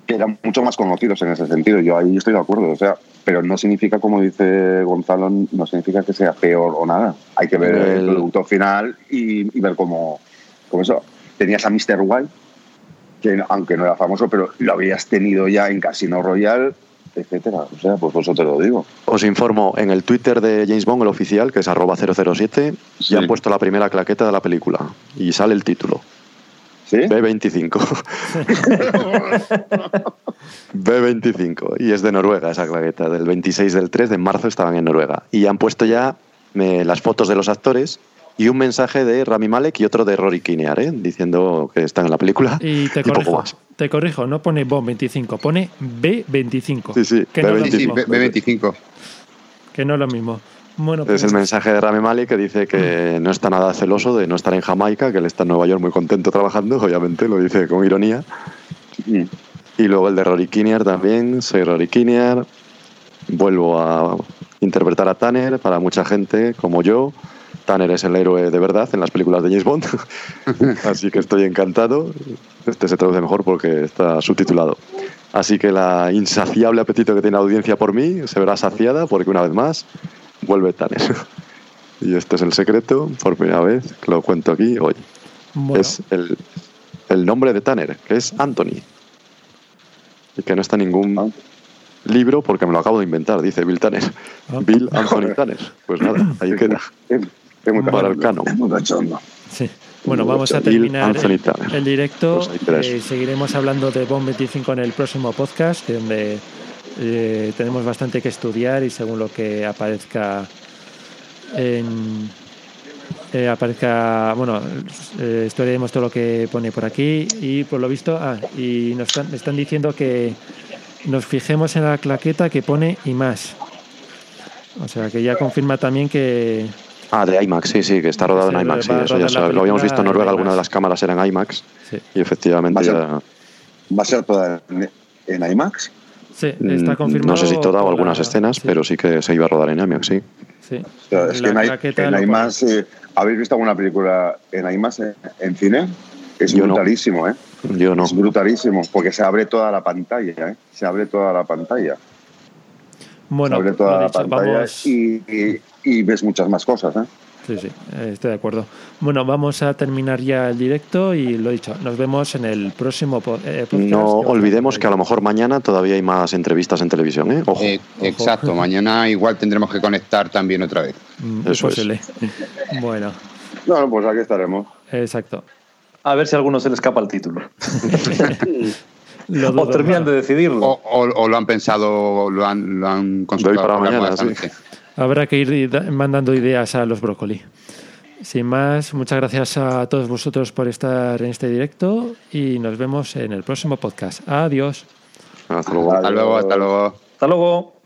que eran mucho más conocidos en ese sentido. Yo ahí estoy de acuerdo, o sea, pero no significa, como dice Gonzalo, no significa que sea peor o nada. Hay que ver el, El- producto final y, y ver cómo, cómo eso. Tenías a Mr. White, que aunque no era famoso, pero lo habías tenido ya en Casino Royale, etcétera. O sea, pues eso te lo digo. Os informo, en el Twitter de James Bond, el oficial, que es arroba 007, Sí. ya han puesto la primera claqueta de la película. Y sale el título. ¿Sí? B25. <laughs> B25. Y es de Noruega esa claqueta. Del 26 del 3 de marzo estaban en Noruega. Y han puesto ya las fotos de los actores y un mensaje de Rami Malek y otro de Rory Kinnear, ¿eh? diciendo que están en la película. Y te <laughs> poco corrijo. más. Te corrijo, no pone BOM 25, pone B25. Sí, sí, que no, es lo Sí, sí, mismo, B- B25. que no es lo mismo. Bueno, Es pues, el mensaje de Rami Malek que dice que no está nada celoso de no estar en Jamaica, que él está en Nueva York muy contento trabajando, obviamente, lo dice con ironía. Y luego el de Rory Kinnear también, soy Rory Kinnear, vuelvo a interpretar a Tanner para mucha gente como yo. Tanner es el héroe de verdad en las películas de James Bond, <laughs> así que estoy encantado. Este se traduce mejor porque está subtitulado. Así que la insaciable apetito que tiene la audiencia por mí se verá saciada porque una vez más vuelve Tanner. <laughs> Y este es el secreto, por primera vez, que lo cuento aquí hoy. Bueno, Es el, el nombre de Tanner, que es Anthony. Y que no está en ningún libro porque me lo acabo de inventar, dice Bill Tanner. Ah. Bill Anthony <laughs> Tanner. Pues nada, ahí queda. Es, muy Para el canon. Es muy cachondo. sí. Bueno, vamos a terminar Anthony el, directo. Pues Eh, seguiremos hablando de Bomb 25 en el próximo podcast, donde eh, tenemos bastante que estudiar y según lo que aparezca en eh, aparezca bueno eh, estudiaremos todo lo que pone por aquí y por lo visto ah, y nos están, están diciendo que nos fijemos en la claqueta que pone y más o sea que ya confirma también que Ah, de IMAX, sí, sí, que está rodado en IMAX. Sí, eso ya rodar la sabe. Lo habíamos visto en Noruega, en alguna de las cámaras eran IMAX. sí, Y efectivamente Va a ser- ya. ¿Va a ser toda en, IMAX? sí, está Mm, confirmado No sé si toda o algunas la- escenas, sí, pero sí que se iba a rodar en IMAX, sí. sí. O sea, es La que en, IMAX, eh, ¿habéis visto alguna película en IMAX en, en cine? Es Yo no. brutalísimo, ¿eh? Yo no. Es brutalísimo, porque se abre toda la pantalla, ¿eh? Se abre toda la pantalla. bueno se abre toda la dicho, pantalla vamos y, y- y ves muchas más cosas, ¿eh? Sí, sí, estoy de acuerdo. Bueno, vamos a terminar ya el directo y lo dicho, nos vemos en el próximo eh, podcast. No olvidemos que a lo mejor mañana todavía hay más entrevistas en televisión, ¿eh? Ojo. Eh, exacto, mañana igual tendremos que conectar también otra vez. Mm, es Eso es. posible. <laughs> Bueno, No, pues aquí estaremos. exacto. A ver si a alguno se le escapa el título. <laughs> Lo O terminan ¿no? de decidirlo. O, o- o lo han pensado, lo han, lo han consultado para mañana, esta sí. Habrá que ir da- mandando ideas a los brócoli. Sin más, muchas gracias a todos vosotros por estar en este directo y nos vemos en el próximo podcast. Adiós. Hasta luego. Hasta luego, hasta luego. Hasta luego.